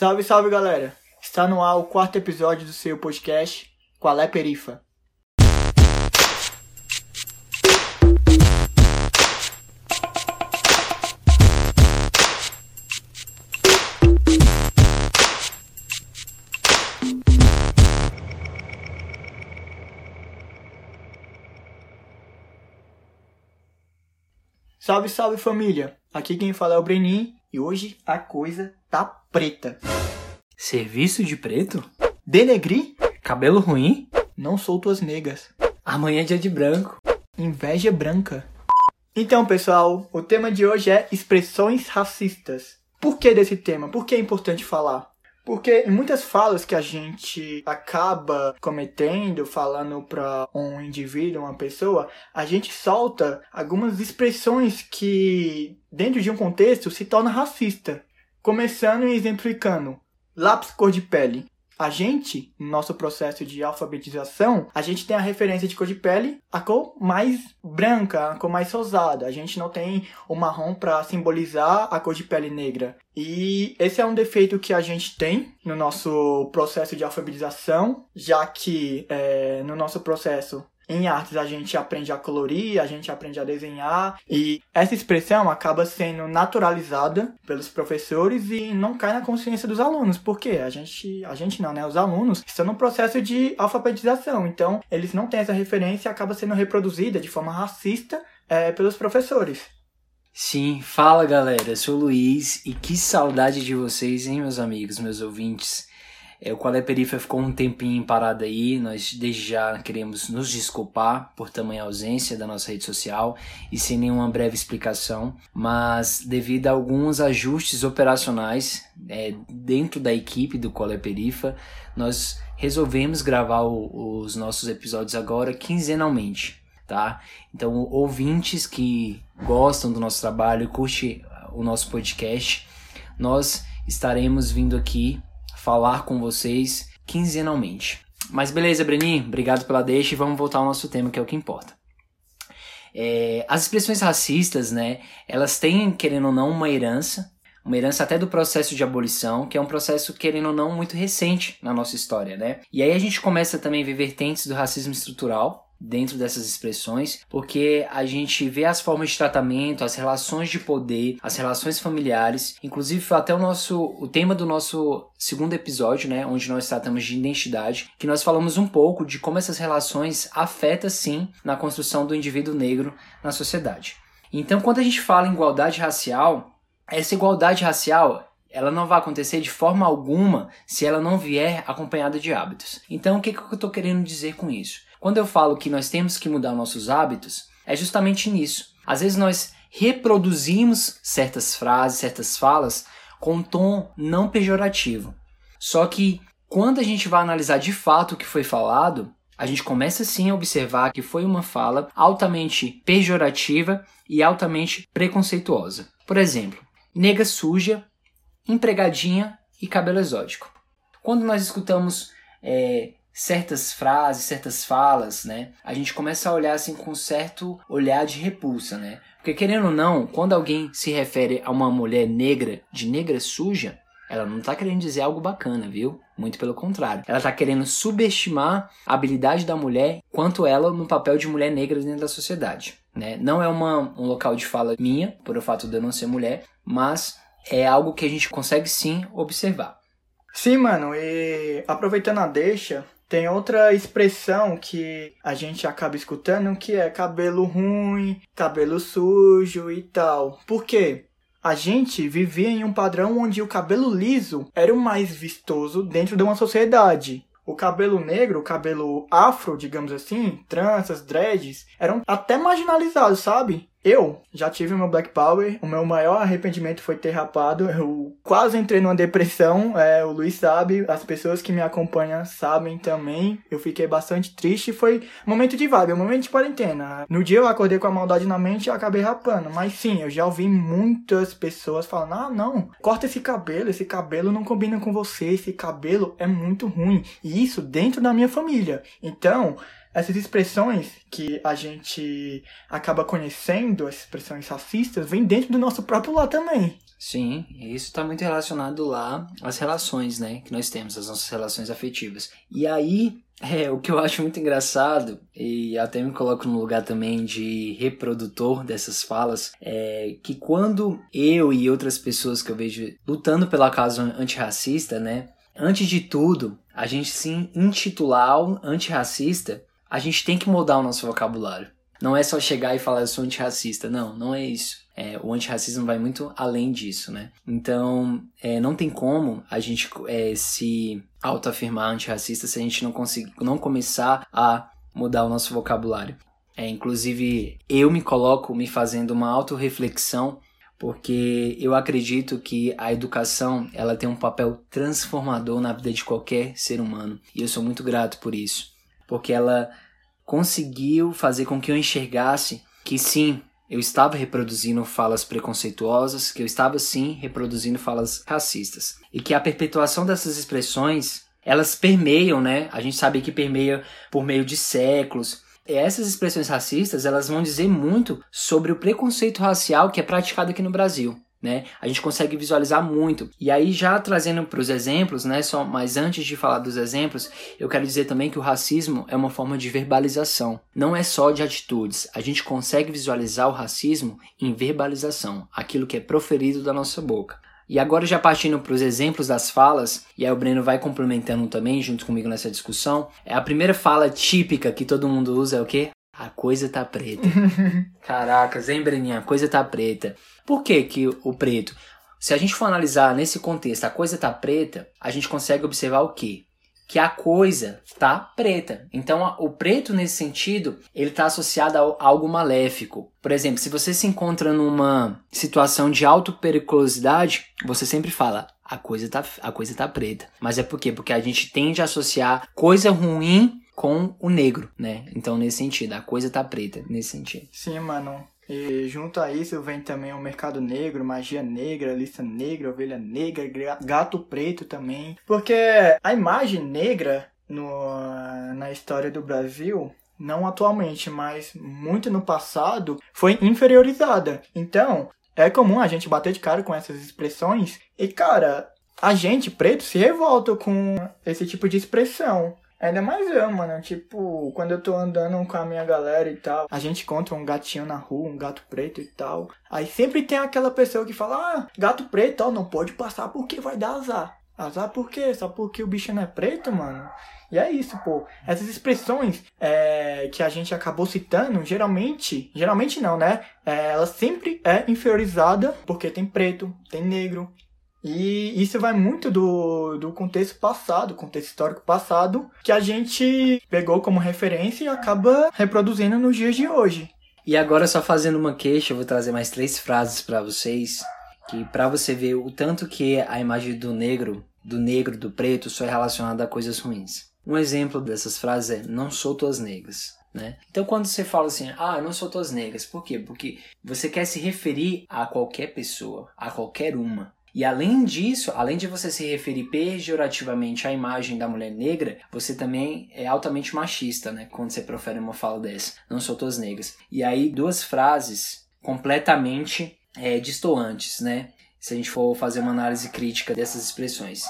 Salve, salve galera! Está no ar o quarto episódio do seu podcast Qual é Perifa? Salve, salve família! Aqui quem fala é o Brenin e hoje a coisa tá preta. Serviço de preto? Denegri? Cabelo ruim? Não sou tuas negas. Amanhã é dia de branco. Inveja branca. Então, pessoal, o tema de hoje é expressões racistas. Por que desse tema? Por que é importante falar? Porque em muitas falas que a gente acaba cometendo, falando para um indivíduo, uma pessoa, a gente solta algumas expressões que, dentro de um contexto, se torna racista. Começando e exemplificando. Lápis cor de pele. A gente, no nosso processo de alfabetização, a gente tem a referência de cor de pele, a cor mais branca, a cor mais rosada. A gente não tem o marrom para simbolizar a cor de pele negra. E esse é um defeito que a gente tem no nosso processo de alfabetização, já que é, no nosso processo em artes a gente aprende a colorir, a gente aprende a desenhar e essa expressão acaba sendo naturalizada pelos professores e não cai na consciência dos alunos, porque a gente, a gente não, né? Os alunos estão no processo de alfabetização, então eles não têm essa referência e acaba sendo reproduzida de forma racista é, pelos professores. Sim, fala galera, eu sou o Luiz e que saudade de vocês, hein, meus amigos, meus ouvintes. É, o Qual é Perifa ficou um tempinho parado aí, nós desde já queremos nos desculpar por tamanha ausência da nossa rede social e sem nenhuma breve explicação, mas devido a alguns ajustes operacionais é, dentro da equipe do Qual é Perifa, nós resolvemos gravar o, os nossos episódios agora quinzenalmente. Tá? Então, ouvintes que gostam do nosso trabalho, curte o nosso podcast, nós estaremos vindo aqui falar com vocês quinzenalmente. Mas beleza, Brenin, obrigado pela deixa e vamos voltar ao nosso tema, que é o que importa. É, as expressões racistas, né, elas têm, querendo ou não, uma herança, uma herança até do processo de abolição, que é um processo, querendo ou não, muito recente na nossa história, né? E aí a gente começa também a ver vertentes do racismo estrutural, dentro dessas expressões, porque a gente vê as formas de tratamento, as relações de poder, as relações familiares, inclusive foi até o nosso o tema do nosso segundo episódio, né, onde nós tratamos de identidade, que nós falamos um pouco de como essas relações afetam sim na construção do indivíduo negro na sociedade. Então, quando a gente fala em igualdade racial, essa igualdade racial ela não vai acontecer de forma alguma se ela não vier acompanhada de hábitos. Então, o que, que eu estou querendo dizer com isso? Quando eu falo que nós temos que mudar nossos hábitos, é justamente nisso. Às vezes nós reproduzimos certas frases, certas falas com um tom não pejorativo. Só que quando a gente vai analisar de fato o que foi falado, a gente começa sim a observar que foi uma fala altamente pejorativa e altamente preconceituosa. Por exemplo, nega suja, empregadinha e cabelo exótico. Quando nós escutamos é, certas frases, certas falas, né? A gente começa a olhar assim com um certo olhar de repulsa, né? Porque querendo ou não, quando alguém se refere a uma mulher negra de negra suja, ela não está querendo dizer algo bacana, viu? Muito pelo contrário. Ela está querendo subestimar a habilidade da mulher quanto ela no papel de mulher negra dentro da sociedade. Né? Não é uma, um local de fala minha, por o fato de eu não ser mulher, mas é algo que a gente consegue sim observar. Sim, mano, e aproveitando a deixa, tem outra expressão que a gente acaba escutando que é cabelo ruim, cabelo sujo e tal. Por quê? A gente vivia em um padrão onde o cabelo liso era o mais vistoso dentro de uma sociedade. O cabelo negro, o cabelo afro, digamos assim, tranças, dreads, eram até marginalizados, sabe? Eu já tive meu Black Power, o meu maior arrependimento foi ter rapado. Eu quase entrei numa depressão, é, o Luiz sabe, as pessoas que me acompanham sabem também. Eu fiquei bastante triste, foi momento de vibe, um momento de quarentena. No dia eu acordei com a maldade na mente e acabei rapando. Mas sim, eu já ouvi muitas pessoas falando: ah, não, corta esse cabelo, esse cabelo não combina com você, esse cabelo é muito ruim. E isso dentro da minha família. Então, essas expressões que a gente acaba conhecendo, as expressões racistas, vêm dentro do nosso próprio lar também. Sim, isso está muito relacionado lá às relações, né, que nós temos, as nossas relações afetivas. E aí, é, o que eu acho muito engraçado, e até me coloco no lugar também de reprodutor dessas falas, é que quando eu e outras pessoas que eu vejo lutando pela causa antirracista, né, antes de tudo, a gente se intitular antirracista, a gente tem que mudar o nosso vocabulário. Não é só chegar e falar eu sou antirracista, não, não é isso. É, o antirracismo vai muito além disso, né? Então, é, não tem como a gente é, se autoafirmar antirracista se a gente não, conseguir, não começar a mudar o nosso vocabulário. É, inclusive, eu me coloco me fazendo uma autorreflexão porque eu acredito que a educação ela tem um papel transformador na vida de qualquer ser humano e eu sou muito grato por isso, porque ela conseguiu fazer com que eu enxergasse que sim, eu estava reproduzindo falas preconceituosas, que eu estava sim reproduzindo falas racistas. E que a perpetuação dessas expressões, elas permeiam, né? A gente sabe que permeia por meio de séculos. E essas expressões racistas, elas vão dizer muito sobre o preconceito racial que é praticado aqui no Brasil né? A gente consegue visualizar muito. E aí já trazendo para os exemplos, né? Só, mas antes de falar dos exemplos, eu quero dizer também que o racismo é uma forma de verbalização. Não é só de atitudes. A gente consegue visualizar o racismo em verbalização, aquilo que é proferido da nossa boca. E agora já partindo para os exemplos das falas, e aí o Breno vai complementando também junto comigo nessa discussão. É a primeira fala típica que todo mundo usa é o quê? A coisa tá preta. Caracas, hein, Breninha? A coisa tá preta. Por que, que o preto? Se a gente for analisar nesse contexto, a coisa tá preta, a gente consegue observar o quê? Que a coisa tá preta. Então, o preto, nesse sentido, ele está associado a algo maléfico. Por exemplo, se você se encontra numa situação de alta periculosidade, você sempre fala, a coisa tá, a coisa tá preta. Mas é por quê? Porque a gente tende a associar coisa ruim com o negro, né? Então, nesse sentido, a coisa tá preta, nesse sentido. Sim, mano. E junto a isso vem também o mercado negro, magia negra, lista negra, ovelha negra, gato preto também. Porque a imagem negra no, na história do Brasil não atualmente, mas muito no passado, foi inferiorizada. Então, é comum a gente bater de cara com essas expressões e, cara, a gente preto se revolta com esse tipo de expressão. Ainda mais eu, mano. Tipo, quando eu tô andando com a minha galera e tal, a gente encontra um gatinho na rua, um gato preto e tal. Aí sempre tem aquela pessoa que fala: Ah, gato preto, ó, não pode passar porque vai dar azar. Azar por quê? Só porque o bicho não é preto, mano? E é isso, pô. Essas expressões é, que a gente acabou citando, geralmente, geralmente não, né? É, ela sempre é inferiorizada porque tem preto, tem negro, e isso vai muito do, do contexto passado, contexto histórico passado, que a gente pegou como referência e acaba reproduzindo nos dias de hoje. E agora, só fazendo uma queixa, eu vou trazer mais três frases para vocês, que para você ver o tanto que a imagem do negro, do negro, do preto, só é relacionada a coisas ruins. Um exemplo dessas frases é: Não sou tuas negras. Né? Então, quando você fala assim, ah, não sou tuas negras, por quê? Porque você quer se referir a qualquer pessoa, a qualquer uma. E além disso, além de você se referir pejorativamente à imagem da mulher negra, você também é altamente machista, né? Quando você profere uma fala dessa. Não sou todas negras. E aí, duas frases completamente é, distoantes, né? Se a gente for fazer uma análise crítica dessas expressões.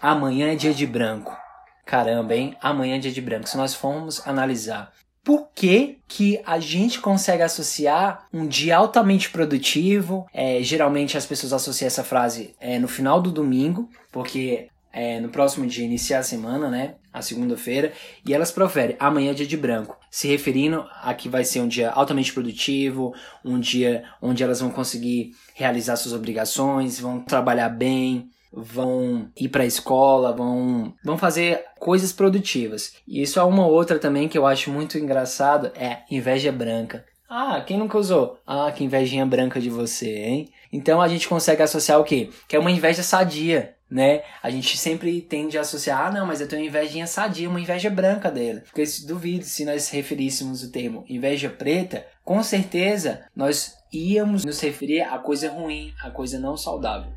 Amanhã é dia de branco. Caramba, hein? Amanhã é dia de branco. Se nós formos analisar por que, que a gente consegue associar um dia altamente produtivo? É, geralmente as pessoas associam essa frase é, no final do domingo, porque é, no próximo dia inicia a semana, né? A segunda-feira, e elas proferem amanhã é dia de branco, se referindo a que vai ser um dia altamente produtivo, um dia onde elas vão conseguir realizar suas obrigações, vão trabalhar bem, vão ir para a escola, vão, vão fazer coisas produtivas. E isso é uma outra também que eu acho muito engraçado, é inveja branca. Ah, quem nunca usou? Ah, que invejinha branca de você, hein? Então a gente consegue associar o quê? Que é uma inveja sadia, né? A gente sempre tende a associar, ah, não, mas eu tenho invejinha sadia, uma inveja branca dela. Porque duvido se nós referíssemos o termo inveja preta, com certeza nós íamos nos referir a coisa ruim, a coisa não saudável.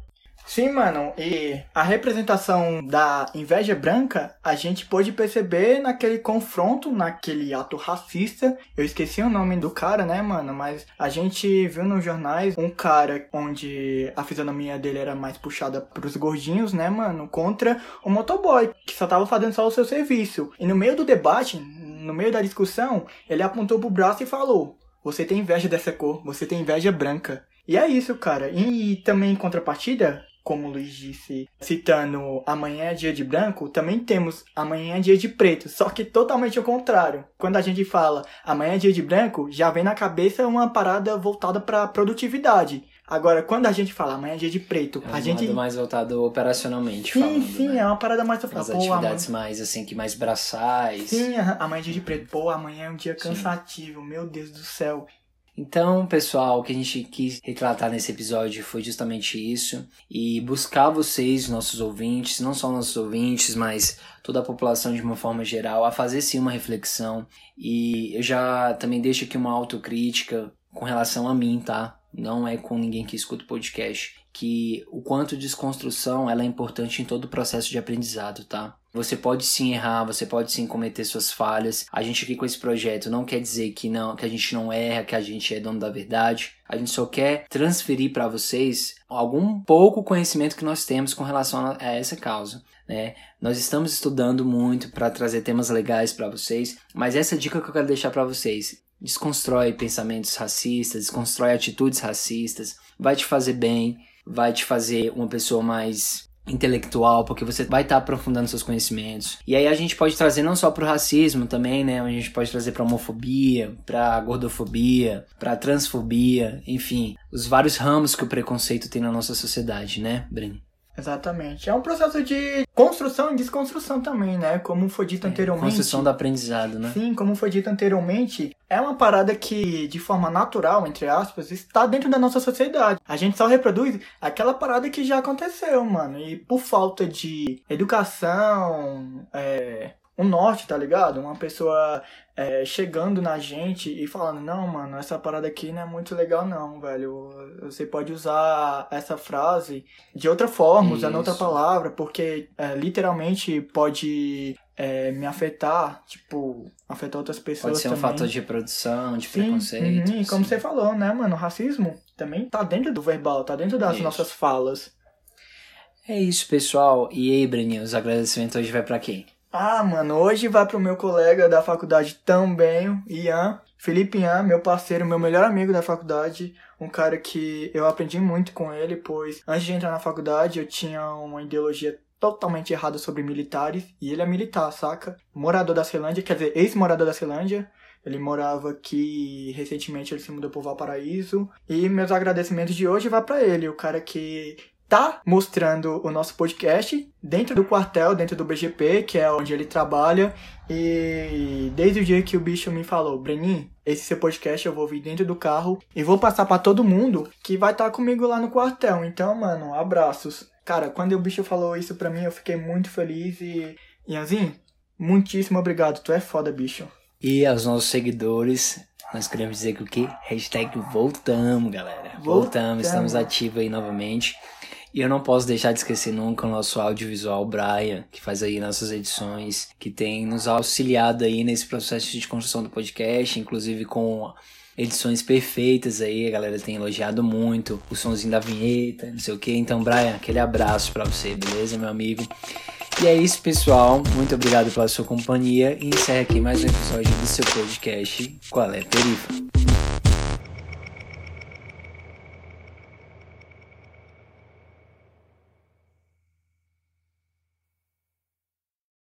Sim, mano, e a representação da inveja branca a gente pôde perceber naquele confronto, naquele ato racista. Eu esqueci o nome do cara, né, mano? Mas a gente viu nos jornais um cara onde a fisionomia dele era mais puxada pros gordinhos, né, mano? Contra o motoboy, que só tava fazendo só o seu serviço. E no meio do debate, no meio da discussão, ele apontou pro braço e falou: Você tem inveja dessa cor, você tem inveja branca. E é isso, cara. E também em contrapartida, como o Luiz disse, citando Amanhã é Dia de Branco, também temos Amanhã é Dia de Preto, só que totalmente ao contrário. Quando a gente fala Amanhã é Dia de Branco, já vem na cabeça uma parada voltada para produtividade. Agora, quando a gente fala amanhã é dia de preto, É a gente. mais voltado operacionalmente Sim, falando, sim, né? é uma parada mais falar, As pô, atividades amanhã... mais, assim, que mais braçais. Sim, amanhã é dia de preto. Pô, amanhã é um dia Sim. cansativo, meu Deus do céu. Então, pessoal, o que a gente quis retratar nesse episódio foi justamente isso. E buscar vocês, nossos ouvintes, não só nossos ouvintes, mas toda a população de uma forma geral, a fazer sim uma reflexão. E eu já também deixo aqui uma autocrítica com relação a mim, tá? Não é com ninguém que escuta o podcast. Que o quanto desconstrução ela é importante em todo o processo de aprendizado, tá? Você pode sim errar, você pode sim cometer suas falhas. A gente aqui com esse projeto não quer dizer que não, que a gente não erra, que a gente é dono da verdade. A gente só quer transferir para vocês algum pouco conhecimento que nós temos com relação a essa causa, né? Nós estamos estudando muito para trazer temas legais para vocês, mas essa dica que eu quero deixar para vocês, desconstrói pensamentos racistas, desconstrói atitudes racistas, vai te fazer bem, vai te fazer uma pessoa mais intelectual, porque você vai estar aprofundando seus conhecimentos. E aí a gente pode trazer não só pro racismo também, né? A gente pode trazer pra homofobia, pra gordofobia, pra transfobia, enfim, os vários ramos que o preconceito tem na nossa sociedade, né, Breno? Exatamente. É um processo de construção e desconstrução também, né? Como foi dito anteriormente. É, Construção do aprendizado, né? Sim, como foi dito anteriormente, é uma parada que, de forma natural, entre aspas, está dentro da nossa sociedade. A gente só reproduz aquela parada que já aconteceu, mano. E por falta de educação, é, um norte, tá ligado? Uma pessoa é, chegando na gente e falando, não, mano, essa parada aqui não é muito legal não, velho. Você pode usar essa frase de outra forma, usando outra Isso. palavra, porque é, literalmente pode é, me afetar, tipo, afetar outras pessoas Pode ser um também. fator de reprodução, de Sim, preconceito. uhum, e como sim. você falou, né, mano, o racismo também tá dentro do verbal, tá dentro das Isso. nossas falas. É isso, pessoal. E aí, Breninho, os agradecimentos hoje vai pra quem? Ah, mano, hoje vai pro meu colega da faculdade também, Ian, Felipe Ian, meu parceiro, meu melhor amigo da faculdade, um cara que eu aprendi muito com ele, pois antes de entrar na faculdade eu tinha uma ideologia totalmente errada sobre militares, e ele é militar, saca? Morador da Ceilândia, quer dizer, ex-morador da Ceilândia, ele morava aqui, recentemente ele se mudou pro Valparaíso, e meus agradecimentos de hoje vai pra ele, o cara que tá mostrando o nosso podcast dentro do quartel, dentro do BGP, que é onde ele trabalha. E desde o dia que o bicho me falou, Brenin, esse seu podcast eu vou ouvir dentro do carro e vou passar pra todo mundo que vai estar comigo lá no quartel. Então, mano, abraços. Cara, quando o bicho falou isso pra mim, eu fiquei muito feliz e. Ianzinho, muitíssimo obrigado. Tu é foda, bicho. E aos nossos seguidores, nós queremos dizer que o quê? Hashtag voltamos, galera. Voltamos, Voltamos. estamos ativos aí novamente. E eu não posso deixar de esquecer nunca o nosso audiovisual Brian, que faz aí nossas edições, que tem nos auxiliado aí nesse processo de construção do podcast, inclusive com edições perfeitas aí, a galera tem elogiado muito, o sonzinho da vinheta, não sei o que. Então, Brian, aquele abraço pra você, beleza, meu amigo? E é isso, pessoal. Muito obrigado pela sua companhia. E encerra aqui mais um episódio do seu podcast Qual é Perifa?